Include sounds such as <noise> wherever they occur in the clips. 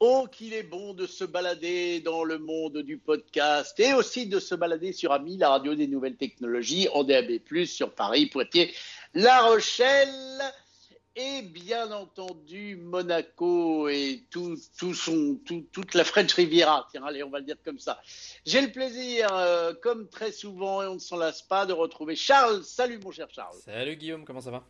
Oh, qu'il est bon de se balader dans le monde du podcast et aussi de se balader sur AMI, la radio des nouvelles technologies, en DAB+, sur Paris, Poitiers, La Rochelle et bien entendu Monaco et tout, tout son, tout, toute la French Riviera. Tiens, allez, on va le dire comme ça. J'ai le plaisir, euh, comme très souvent, et on ne s'en lasse pas, de retrouver Charles. Salut mon cher Charles. Salut Guillaume, comment ça va?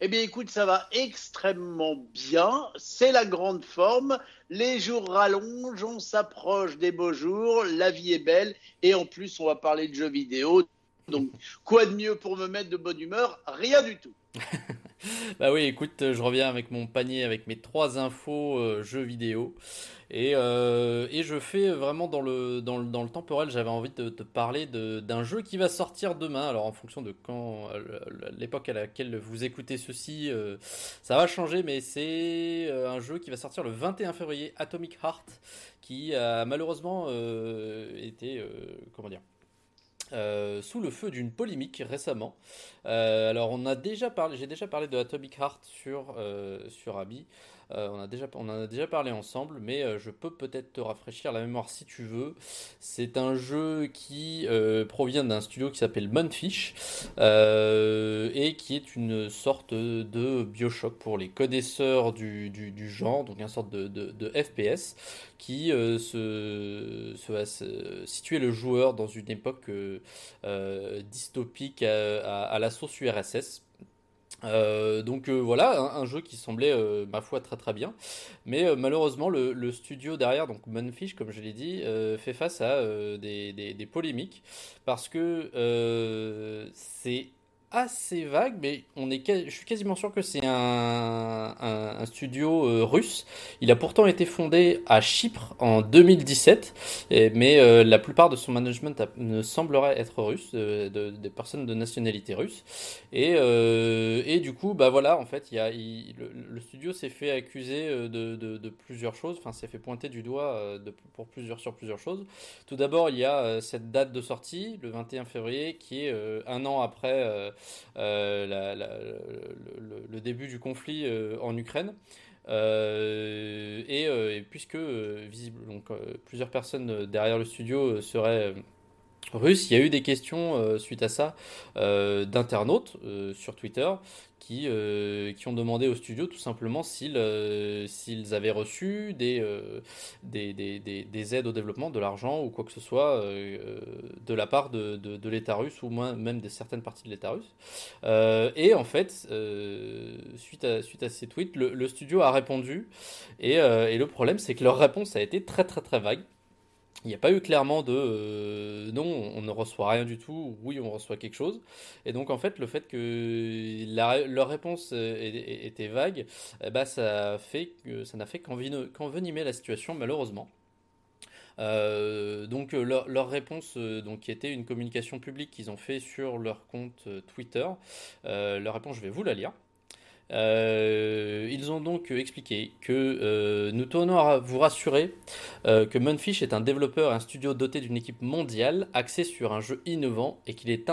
Eh bien, écoute, ça va extrêmement bien. C'est la grande forme. Les jours rallongent, on s'approche des beaux jours. La vie est belle. Et en plus, on va parler de jeux vidéo. Donc, quoi de mieux pour me mettre de bonne humeur? Rien du tout. <laughs> <laughs> bah oui, écoute, je reviens avec mon panier avec mes trois infos euh, jeux vidéo. Et, euh, et, je fais vraiment dans le, dans le, dans le temporel, j'avais envie de te parler d'un jeu qui va sortir demain. Alors en fonction de quand euh, l'époque à laquelle vous écoutez ceci, ça va changer, mais c'est un jeu qui va sortir le 21 février, Atomic Heart, qui a malheureusement été, comment dire, euh, sous le feu d'une polémique récemment. Euh, alors on a déjà parlé, j'ai déjà parlé de Atomic Heart sur euh, sur Abi. Euh, on, a déjà, en a déjà parlé ensemble, mais euh, je peux peut-être te rafraîchir la mémoire si tu veux. C'est un jeu qui euh, provient d'un studio qui s'appelle Munfish et qui est une sorte de Bioshock pour les connaisseurs du, genre, donc une sorte de, FPS qui se, se, situer le joueur dans une époque dystopique à, à la source URSS euh, donc euh, voilà, un, jeu qui semblait, euh, ma foi, très très bien. Mais malheureusement, le, studio derrière, donc Munfish, comme je l'ai dit, fait face à des, des, polémiques. Parce que c'est assez vague, mais on est, je suis quasiment sûr que c'est un, studio euh, russe. Il a pourtant été fondé à Chypre en 2017, mais euh, la plupart de son management ne semblerait être russe, de, des personnes de nationalité russe. Et, euh, et du coup, bah voilà, en fait, il le, studio s'est fait accuser de, de, plusieurs choses, enfin s'est fait pointer du doigt pour plusieurs sur plusieurs choses. Tout d'abord, il y a cette date de sortie, le 21 février, qui est un an après euh, le, début du conflit euh, en Ukraine. Euh, et, puisque plusieurs personnes derrière le studio seraient russes, il y a eu des questions suite à ça d'internautes sur Twitter qui, euh, qui ont demandé au studio tout simplement s'ils euh, avaient reçu des, euh, des, des, des, aides au développement, de l'argent ou quoi que ce soit de la part de, de, l'État russe ou même de certaines parties de l'État russe. et en fait, suite, à, suite à ces tweets, le, le studio a répondu et, et le problème c'est que leur réponse a été très très très vague il n'y a pas eu clairement de euh, non, on ne reçoit rien du tout, oui, on reçoit quelque chose. Et donc, en fait, le fait que leur réponse était vague, eh ben, ça ça n'a fait qu'envenimer la situation, malheureusement. Euh, donc leur, réponse, euh, donc qui était une communication publique qu'ils ont fait sur leur compte Twitter, leur réponse, je vais vous la lire. Euh, ils ont donc expliqué que euh, nous tenons à vous rassurer euh, que Munfish est un développeur, un studio doté d'une équipe mondiale axée sur un jeu innovant et qu'il est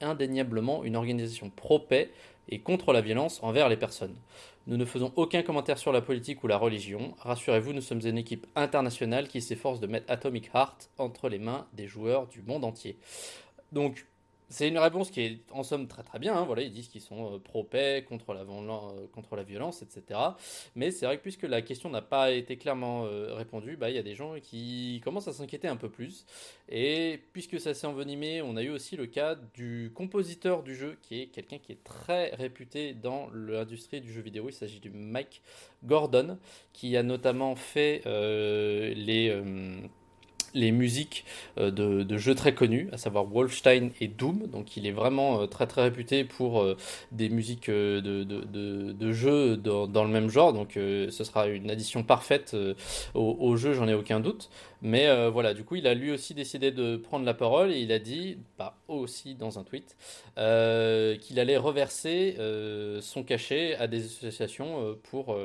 indéniablement une organisation pro-paix et contre la violence envers les personnes. Nous ne faisons aucun commentaire sur la politique ou la religion. Rassurez-vous, nous sommes une équipe internationale qui s'efforce de mettre Atomic Heart entre les mains des joueurs du monde entier. Donc, c'est une réponse qui est en somme très très bien. Hein. Voilà, ils disent qu'ils sont euh, pro-paix, contre la, euh, violence, etc. Mais c'est vrai que puisque la question n'a pas été clairement euh, répondue, bah, il y a des gens qui commencent à s'inquiéter un peu plus. Et puisque ça s'est envenimé, on a eu aussi le cas du compositeur du jeu, qui est quelqu'un qui est très réputé dans l'industrie du jeu vidéo. Il s'agit du Mike Gordon, qui a notamment fait les les musiques euh, de, jeux très connus, à savoir Wolfenstein et Doom. Donc il est vraiment euh, très très réputé pour euh, des musiques de, de, jeux dans, le même genre. Donc ce sera une addition parfaite au, jeu, j'en ai aucun doute. Mais voilà, du coup, il a lui aussi décidé de prendre la parole et il a dit, pas aussi dans un tweet, qu'il allait reverser son cachet à des associations pour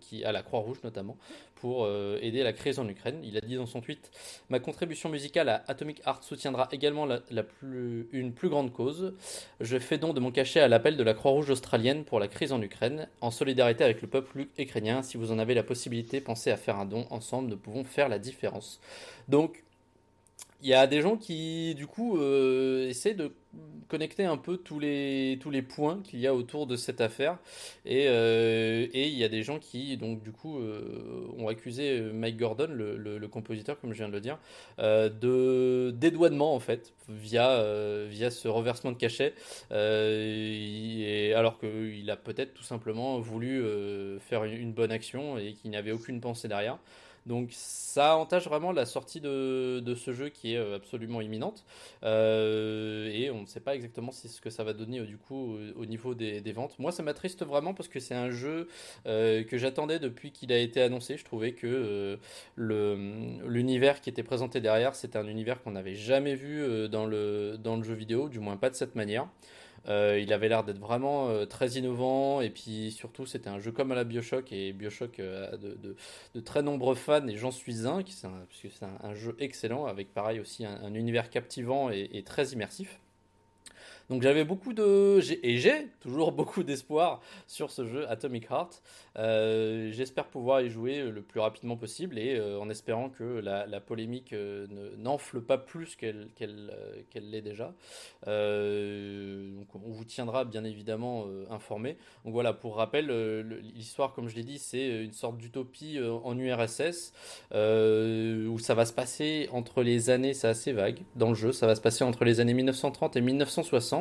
qui à la Croix-Rouge notamment pour aider la crise en Ukraine. Il a dit dans son tweet Ma contribution musicale à Atomic Heart soutiendra également la, plus, une plus grande cause. Je fais don de mon cachet à l'appel de la Croix-Rouge australienne pour la crise en Ukraine, en solidarité avec le peuple ukrainien. Si vous en avez la possibilité, pensez à faire un don. Ensemble, nous pouvons faire la différence. Donc, il y a des gens qui, du coup, euh, essaient de connecter un peu tous les, tous les points qu'il y a autour de cette affaire. Et, euh, et, il y a des gens qui, donc, du coup, euh, ont accusé Mike Gordon, le, compositeur, comme je viens de le dire, de dédouanement, en fait, via, via ce reversement de cachet. et, alors qu'il a peut-être tout simplement voulu faire une bonne action et qu'il n'avait aucune pensée derrière. Donc ça entache vraiment la sortie de, ce jeu qui est euh, absolument imminente. Euh, et on ne sait pas exactement ce que ça va donner euh, du coup au, niveau des, ventes. Moi ça m'attriste vraiment parce que c'est un jeu que j'attendais depuis qu'il a été annoncé. Je trouvais que l'univers qui était présenté derrière c'était un univers qu'on n'avait jamais vu dans le, dans le jeu vidéo, du moins pas de cette manière. Euh, il avait l'air d'être vraiment euh, très innovant. Et puis surtout c'était un jeu comme à la Bioshock. Et Bioshock euh, a de, très nombreux fans. Et j'en suis un, puisque c'est un, jeu excellent avec pareil aussi un, univers captivant et très immersif. Donc j'avais beaucoup de et j'ai toujours <laughs> beaucoup d'espoir sur ce jeu Atomic Heart. Euh, j'espère pouvoir y jouer le plus rapidement possible et euh, en espérant que la, polémique euh, n'enfle pas plus qu'elle l'est déjà. on vous tiendra bien évidemment informé. Donc voilà, pour rappel, l'histoire, comme je l'ai dit, c'est une sorte d'utopie en URSS où ça va se passer entre les années, c'est assez vague dans le jeu, ça va se passer entre les années 1930 et 1960.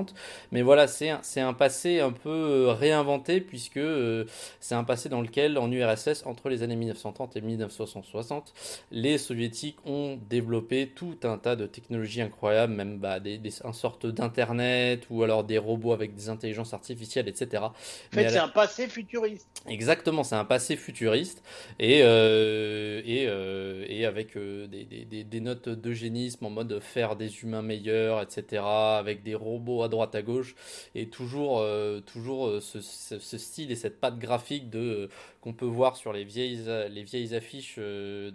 Mais voilà, c'est un, un, passé un peu euh, réinventé puisque euh, c'est un passé dans lequel, en URSS, entre les années 1930 et 1960, les soviétiques ont développé tout un tas de technologies incroyables, même bah, des, des, une sorte d'internet ou alors des robots avec des intelligences artificielles, etc. En fait, c'est un passé futuriste. Exactement, c'est un passé futuriste et, euh, et, et, avec des, des, des, notes d'eugénisme en mode faire des humains meilleurs, etc. Avec des robots droite à gauche et toujours euh, toujours euh, ce, style et cette patte graphique de euh, qu'on peut voir sur les vieilles les vieilles affiches de,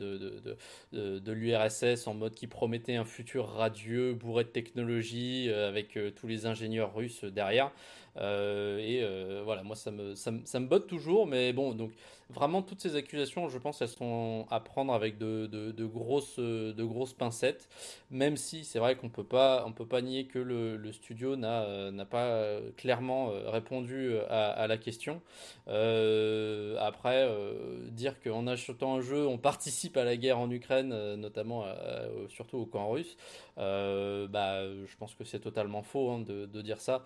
de, l'URSS en mode qui promettait un futur radieux bourré de technologie avec tous les ingénieurs russes derrière. Et voilà moi ça me, ça ça me botte toujours mais bon donc vraiment toutes ces accusations, je pense, elles sont à prendre avec de, de, grosses, pincettes, même si c'est vrai qu'on on peut pas nier que le, studio n'a, n'a pas clairement répondu à, la question. Euh, après, euh, dire qu'en achetant un jeu, on <laughs> participe à la guerre en Ukraine, euh, notamment surtout au camp russe, bah, je pense que c'est totalement faux hein, de, de, dire ça.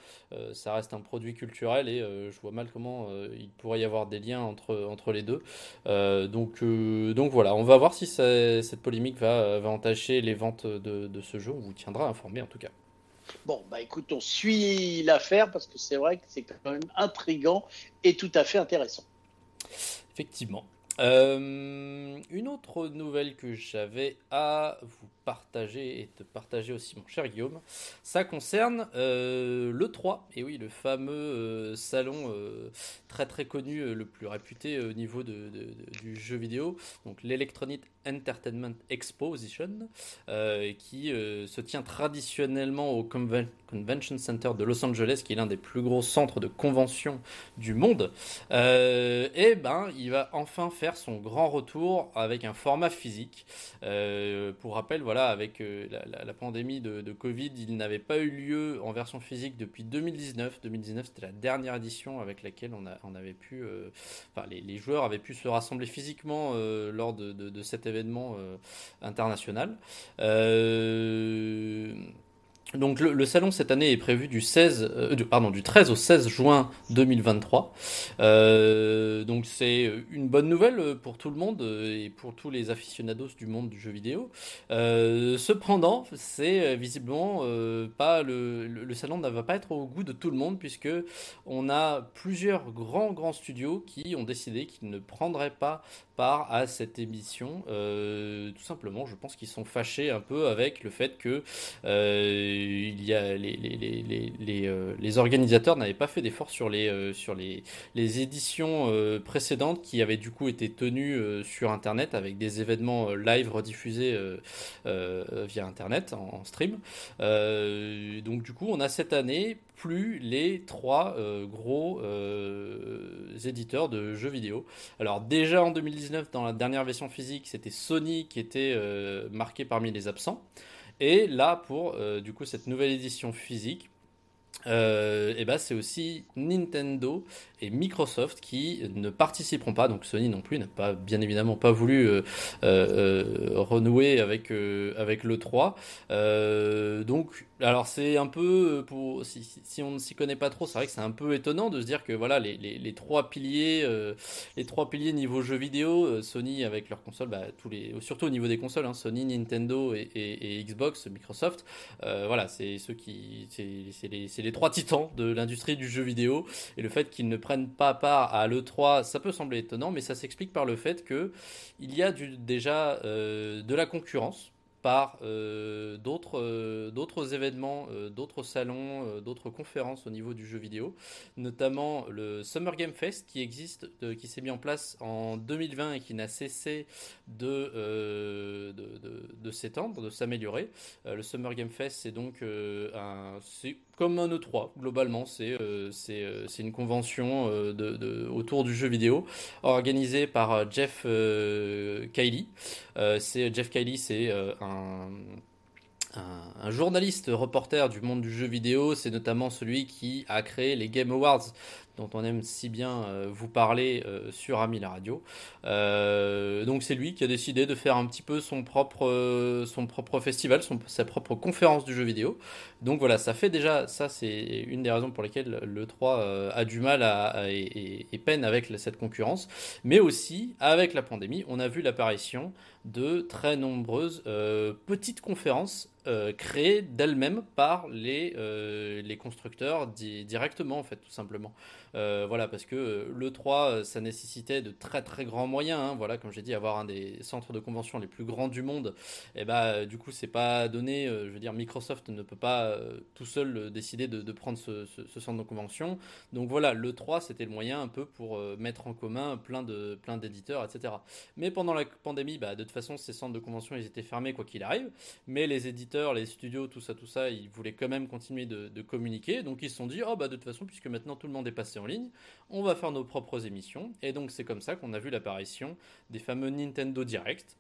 ça reste un produit culturel et je vois mal comment il pourrait y avoir des liens entre, entre les deux. Euh, donc, euh, donc voilà, on va voir si cette polémique va, va entacher les ventes de, ce jeu. On vous tiendra informé en tout cas. Bon, bah écoute, on suit l'affaire parce que c'est vrai que c'est quand même intrigant et tout à fait intéressant. Effectivement. Euh, une autre nouvelle que j'avais à vous partager et te partager aussi, mon cher Guillaume, ça concerne euh, le 3, et oui, le fameux euh, salon très très connu, le plus réputé au niveau de, du jeu vidéo, donc l'Electronic Entertainment Exposition, qui se tient traditionnellement au Convention Center de Los Angeles, qui est l'un des plus gros centres de convention du monde. et ben, il va enfin faire son grand retour avec un format physique. Euh, pour rappel, voilà, avec euh, la, pandémie de, Covid, il n'avait pas eu lieu en version physique depuis 2019. 2019, c'était la dernière édition avec laquelle on, a, avait pu, euh, enfin, les, joueurs avaient pu se rassembler physiquement lors de, cet événement international. Donc le, salon cette année est prévu du 16, euh, pardon, du 13 au 16 juin 2023. Euh, donc c'est une bonne nouvelle pour tout le monde et pour tous les aficionados du monde du jeu vidéo. Euh, cependant, c'est visiblement pas le, le, salon ne va pas être au goût de tout le monde puisque on a plusieurs grands grands studios qui ont décidé qu'ils ne prendraient pas part à cette émission. tout simplement, je pense qu'ils sont fâchés un peu avec le fait que il y a les, les, organisateurs n'avaient pas fait d'efforts sur les les éditions précédentes qui avaient du coup été tenues sur Internet avec des événements live rediffusés via Internet en, stream. donc du coup, on a cette année plus les trois euh, gros euh, éditeurs de jeux vidéo. Alors déjà en 2019, dans la dernière version physique, c'était Sony qui était euh, marqué parmi les absents. Et là, pour du coup cette nouvelle édition physique, et ben c'est aussi Nintendo et Microsoft qui ne participeront pas. Donc Sony non plus n'a pas bien évidemment pas voulu euh, euh, euh, renouer avec avec le 3. donc alors c'est un peu pour si, on ne s'y connaît pas trop, c'est vrai que c'est un peu étonnant de se dire que voilà les, trois piliers les trois piliers niveau jeux vidéo, Sony avec leurs consoles, bah, tous les surtout au niveau des consoles, hein, Sony, Nintendo et, Xbox, Microsoft, voilà c'est ceux qui c'est les, les trois titans de l'industrie du jeu vidéo. Et le fait qu'ils ne prennent pas part à l'E3, ça peut sembler étonnant, mais ça s'explique par le fait que il y a déjà euh, de la concurrence par euh, d'autres euh, d'autres événements, euh, d'autres salons, d'autres conférences au niveau du jeu vidéo, notamment le Summer Game Fest qui existe, qui s'est mis en place en 2020 et qui n'a cessé de, de, s'étendre, de s'améliorer. le Summer Game Fest, c'est donc un, comme un E3 globalement, c'est c'est c'est une convention de, de, autour du jeu vidéo organisée par Jeff Kiley. c'est Jeff Kiley, c'est un un, journaliste reporter du monde du jeu vidéo, c'est notamment celui qui a créé les Game Awards dont on aime si bien euh, vous parler euh, sur Ami la radio. Euh, donc c'est lui qui a décidé de faire un petit peu son propre, son propre festival, son, sa propre conférence du jeu vidéo. Donc voilà, ça fait déjà, ça c'est une des raisons pour lesquelles le 3 a du mal et, peine avec cette concurrence. Mais aussi, avec la pandémie, on a vu l'apparition de très nombreuses petites conférences créées d'elles-mêmes par les, les constructeurs directement en fait tout simplement. Euh, voilà, parce que euh, le 3, euh, ça nécessitait de très très grands moyens. Hein. voilà, comme j'ai dit, avoir un des centres de convention les plus grands du monde, et eh bah du coup, c'est pas donné. je veux dire, Microsoft ne peut pas tout seul décider de, prendre ce, centre de convention. Donc voilà, le 3, c'était le moyen un peu pour mettre en commun plein de plein d'éditeurs, etc. Mais pendant la pandémie, bah, de toute façon, ces centres de convention, ils étaient fermés quoi qu'il arrive. Mais les éditeurs, les studios, tout ça, tout ça, ils voulaient quand même continuer de, communiquer. Donc ils se sont dit, oh bah de toute façon, puisque maintenant tout le monde est passé ligne, on va faire nos propres émissions. Et donc c'est comme ça qu'on a vu l'apparition des fameux Nintendo Direct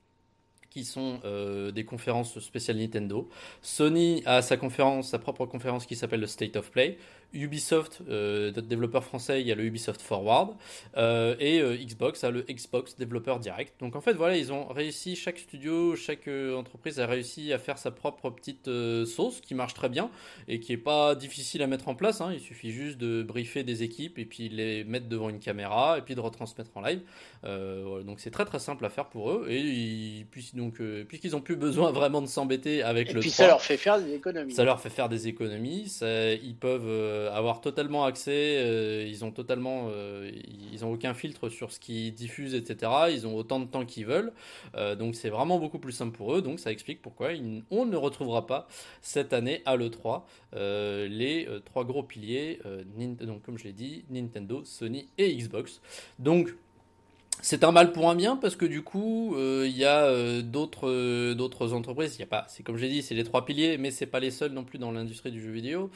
qui sont euh, des conférences spéciales Nintendo. Sony a sa conférence, sa propre conférence qui s'appelle le State of Play. Ubisoft, euh, développeur français, il y a le Ubisoft Forward. Euh, et euh, Xbox a le Xbox Développeur Direct. Donc en fait, voilà, ils ont réussi, chaque studio, chaque entreprise a réussi à faire sa propre petite sauce qui marche très bien et qui est pas difficile à mettre en place. Hein. Il suffit juste de briefer des équipes et puis les mettre devant une caméra et puis de retransmettre en live. donc c'est très très simple à faire pour eux. Et ils, puis, donc, puisqu'ils ont plus besoin <laughs> vraiment de s'embêter avec et le puis ça leur fait faire des économies. Ça leur fait faire des économies. Ça, ils peuvent euh, avoir totalement accès. Euh, ils ont totalement, euh, ils ont aucun filtre sur ce qu'ils diffusent, etc. Ils ont autant de temps qu'ils veulent. donc c'est vraiment beaucoup plus simple pour eux. Donc ça explique pourquoi on ne retrouvera pas cette année à l'E3 les trois gros piliers, donc comme je l'ai dit, Nintendo, Sony et Xbox. Donc c'est un mal pour un bien parce que du coup euh, il y a euh, d'autres euh, d'autres entreprises il y a pas c'est comme j'ai dit c'est les trois piliers mais c'est pas les seuls non plus dans l'industrie du jeu vidéo.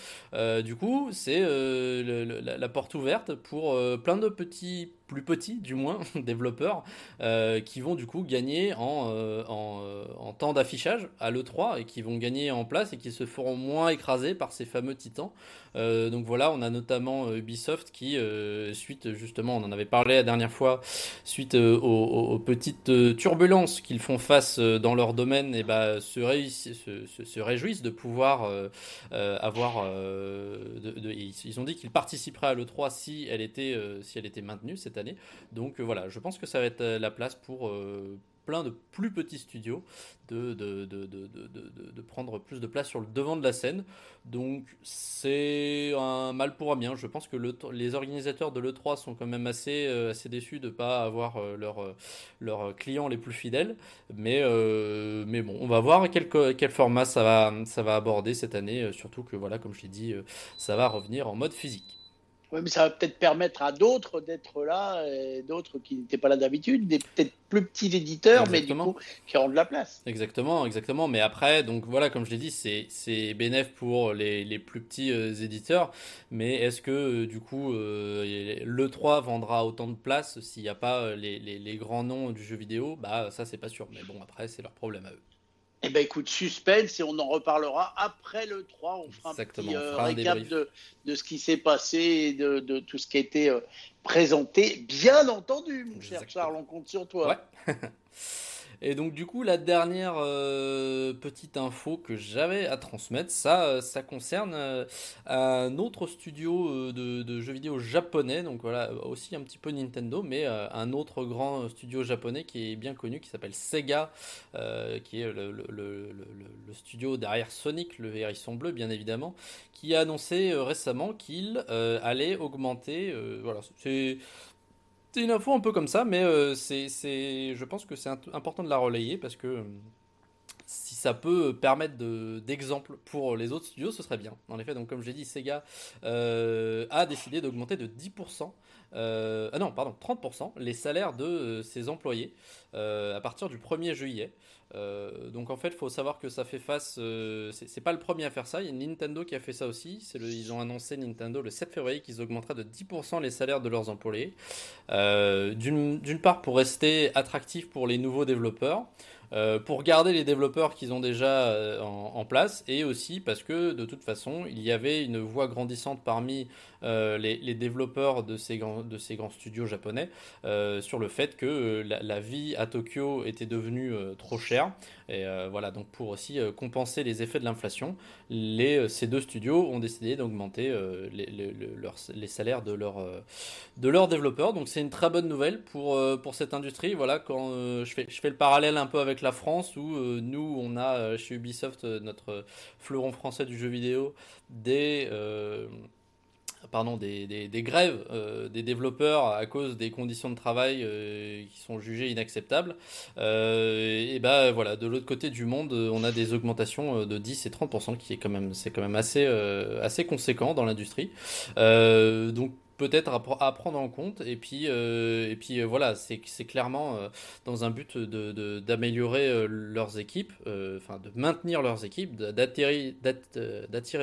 Du coup c'est la, porte ouverte pour plein de petits plus petits, du moins, <laughs> développeurs, euh, qui vont du coup gagner en, euh, euh, en, temps d'affichage à l'E3 et qui vont gagner en place et qui se feront moins écraser par ces fameux titans. donc voilà, on a notamment Ubisoft qui, suite justement, on en avait parlé la dernière fois, suite aux, petites turbulences qu'ils font face dans leur domaine, et eh bah, ben, se, se, se, réjouissent de pouvoir avoir. De, ils ont dit qu'ils participeraient à l'E3 si elle était, si elle était maintenue cette donc euh, voilà, je pense que ça va être euh, la place pour euh, plein de plus petits studios de, prendre plus de place sur le devant de la scène. Donc c'est un mal pour un bien. Je pense que le, les organisateurs de l'E3 sont quand même assez, déçus de ne pas avoir leurs clients les plus fidèles. Mais, bon, on va voir quel, quel format ça va, ça va aborder cette année. Surtout que, voilà, comme je l'ai dit, ça va revenir en mode physique. Oui, mais ça va peut-être permettre à d'autres d'être là, et d'autres qui n'étaient pas là d'habitude, des peut-être plus petits éditeurs, mais du coup, qui auront de la place. Exactement, exactement. Mais après, donc voilà, comme je l'ai dit, c'est bénéf pour les, les, plus petits euh, éditeurs. Mais est-ce que, euh, du coup, euh, l'E3 vendra autant de place s'il n'y a pas les, les, les, grands noms du jeu vidéo? Bah, ça, c'est pas sûr. Mais bon, après, c'est leur problème à eux. Eh ben écoute, suspense et on en reparlera après le 3. On fera un petit euh, récap de, de, ce qui s'est passé et de, de, tout ce qui a été euh, présenté. Bien entendu, mon cher Charles, on compte sur toi. Ouais. <laughs> Et donc du coup, la dernière euh, petite info que j'avais à transmettre, ça, euh, ça concerne euh, un autre studio de, jeux vidéo japonais, donc voilà, aussi un petit peu Nintendo, mais un autre grand studio japonais qui est bien connu, qui s'appelle Sega, qui est le, studio derrière Sonic, le hérisson bleu bien évidemment, qui a annoncé récemment qu'il allait augmenter, voilà, c'est c'est une info un peu comme ça, mais euh, c'est, je pense que c'est important de la relayer parce que euh, si ça peut permettre d'exemple pour les autres studios, ce serait bien. En effet, donc comme j'ai dit, Sega euh, a décidé d'augmenter de 10%, ah non, pardon, 30% les salaires de ses employés à partir du 1er juillet. Euh, donc en fait, il faut savoir que ça fait face. Euh, c'est pas le premier à faire ça. Il y a Nintendo qui a fait ça aussi. Le, ils ont annoncé Nintendo le 7 février qu'ils augmenteraient de 10% les salaires de leurs employés. Euh, d'une part pour rester attractif pour les nouveaux développeurs. Pour garder les développeurs qu'ils ont déjà en, place et aussi parce que de toute façon il y avait une voix grandissante parmi euh, les, développeurs de ces, grands, de ces grands studios japonais sur le fait que la, vie à Tokyo était devenue trop chère. Et voilà donc pour aussi compenser les effets de l'inflation les, ces deux studios ont décidé d'augmenter les, les, salaires de, de leurs développeurs. Donc c'est une très bonne nouvelle pour, pour cette industrie. Voilà quand je, fais, je fais le parallèle un peu avec la France où euh, nous, on a euh, chez Ubisoft euh, notre fleuron français du jeu vidéo des pardon, des, des, grèves des développeurs à cause des conditions de travail qui sont jugées inacceptables. et ben voilà, de l'autre côté du monde, on a des augmentations de 10 et 30%, qui est quand même, c'est quand même assez, assez conséquent dans l'industrie. donc peut-être à, prendre en compte. Et puis, euh, et puis euh, voilà, c'est clairement euh, dans un but d'améliorer de, leurs équipes, enfin de maintenir leurs équipes, d'attirer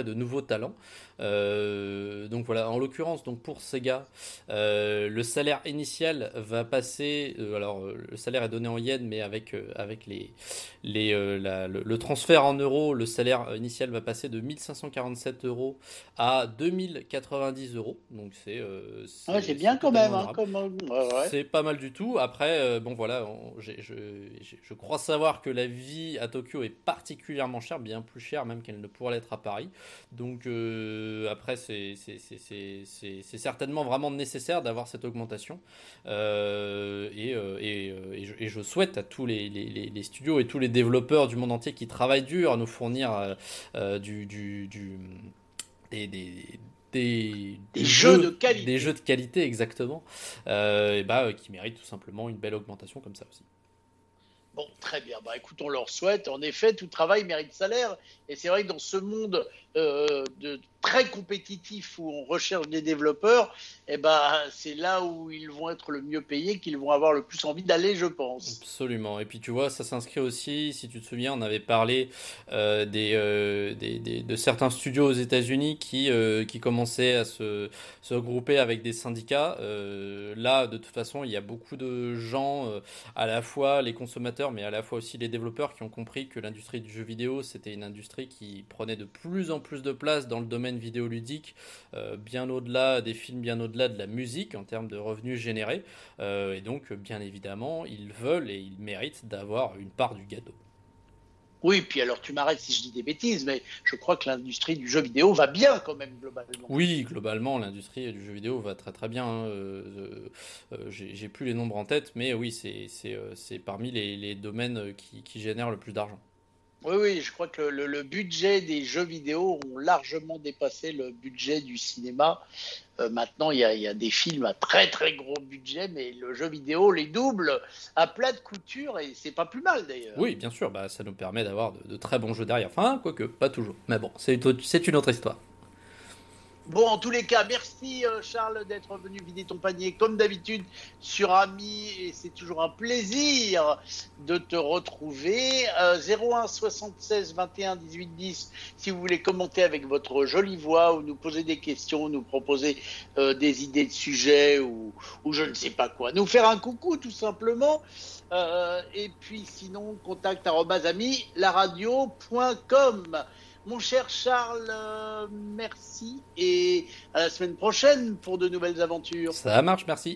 de nouveaux talents. donc voilà, en l'occurrence, donc pour Sega, le salaire initial va passer. alors le salaire est donné en yens, mais avec avec les les le, transfert en euros, le salaire initial va passer de 1547 euros à 2090 euros. Donc c'est euh, c'est bien quand même. Hein, c'est pas mal du tout. Après, euh, bon voilà, je, je, crois savoir que la vie à Tokyo est particulièrement chère, bien plus chère même qu'elle ne pourrait l'être à Paris. Donc euh, après, c'est certainement vraiment nécessaire d'avoir cette augmentation. et, et, je, souhaite à tous les, les, studios et tous les développeurs du monde entier qui travaillent dur à nous fournir du, du, du des, des, jeux, de qualité. Des jeux de qualité, exactement. Euh, et bah, qui méritent tout simplement une belle augmentation comme ça aussi. Bon, très bien. Bah, écoute, on leur souhaite. En effet, tout travail mérite salaire. Et c'est vrai que dans ce monde euh, très compétitif où on recherche des développeurs, eh ben, c'est là où ils vont être le mieux payés, qu'ils vont avoir le plus envie d'aller, je pense. Absolument. Et puis tu vois, ça s'inscrit aussi, si tu te souviens, on avait parlé euh, euh, des, de certains studios aux États-Unis qui, qui commençaient à se, se, regrouper avec des syndicats. là, de toute façon, il y a beaucoup de gens, à la fois les consommateurs, mais à la fois aussi les développeurs, qui ont compris que l'industrie du jeu vidéo, c'était une industrie qui prenait de plus en plus de place dans le domaine vidéoludique, euh, bien au-delà des films, bien au-delà de la musique en termes de revenus générés. Euh, et donc, bien évidemment, ils veulent et ils méritent d'avoir une part du gâteau. Oui, puis alors tu m'arrêtes si je dis des bêtises, mais je crois que l'industrie du jeu vidéo va bien quand même globalement. Oui, globalement, l'industrie du jeu vidéo va très très bien. Hein. Euh, euh, j'ai plus les nombres en tête, mais oui, c'est parmi les, domaines qui, qui génèrent le plus d'argent. Oui, oui, je crois que le, budget des jeux vidéo ont largement dépassé le budget du cinéma. Euh, maintenant, il y, a, des films à très très gros budget, mais le jeu vidéo les double à plat de couture et c'est pas plus mal d'ailleurs. Oui, bien sûr, bah, ça nous permet d'avoir de, de, très bons jeux derrière. Enfin, quoique, pas toujours. Mais bon, c'est une autre histoire. Bon, en tous les cas, merci euh, Charles d'être venu vider ton panier comme d'habitude sur Ami et c'est toujours un plaisir de te retrouver. 01 76 21 18 10 si vous voulez commenter avec votre jolie voix ou nous poser des questions, nous proposer euh, des idées de sujets ou, je ne sais pas quoi. Nous faire un coucou tout simplement. Euh, et puis sinon, contact laradio.com. Mon cher Charles, euh, merci et à la semaine prochaine pour de nouvelles aventures. Ça marche, merci.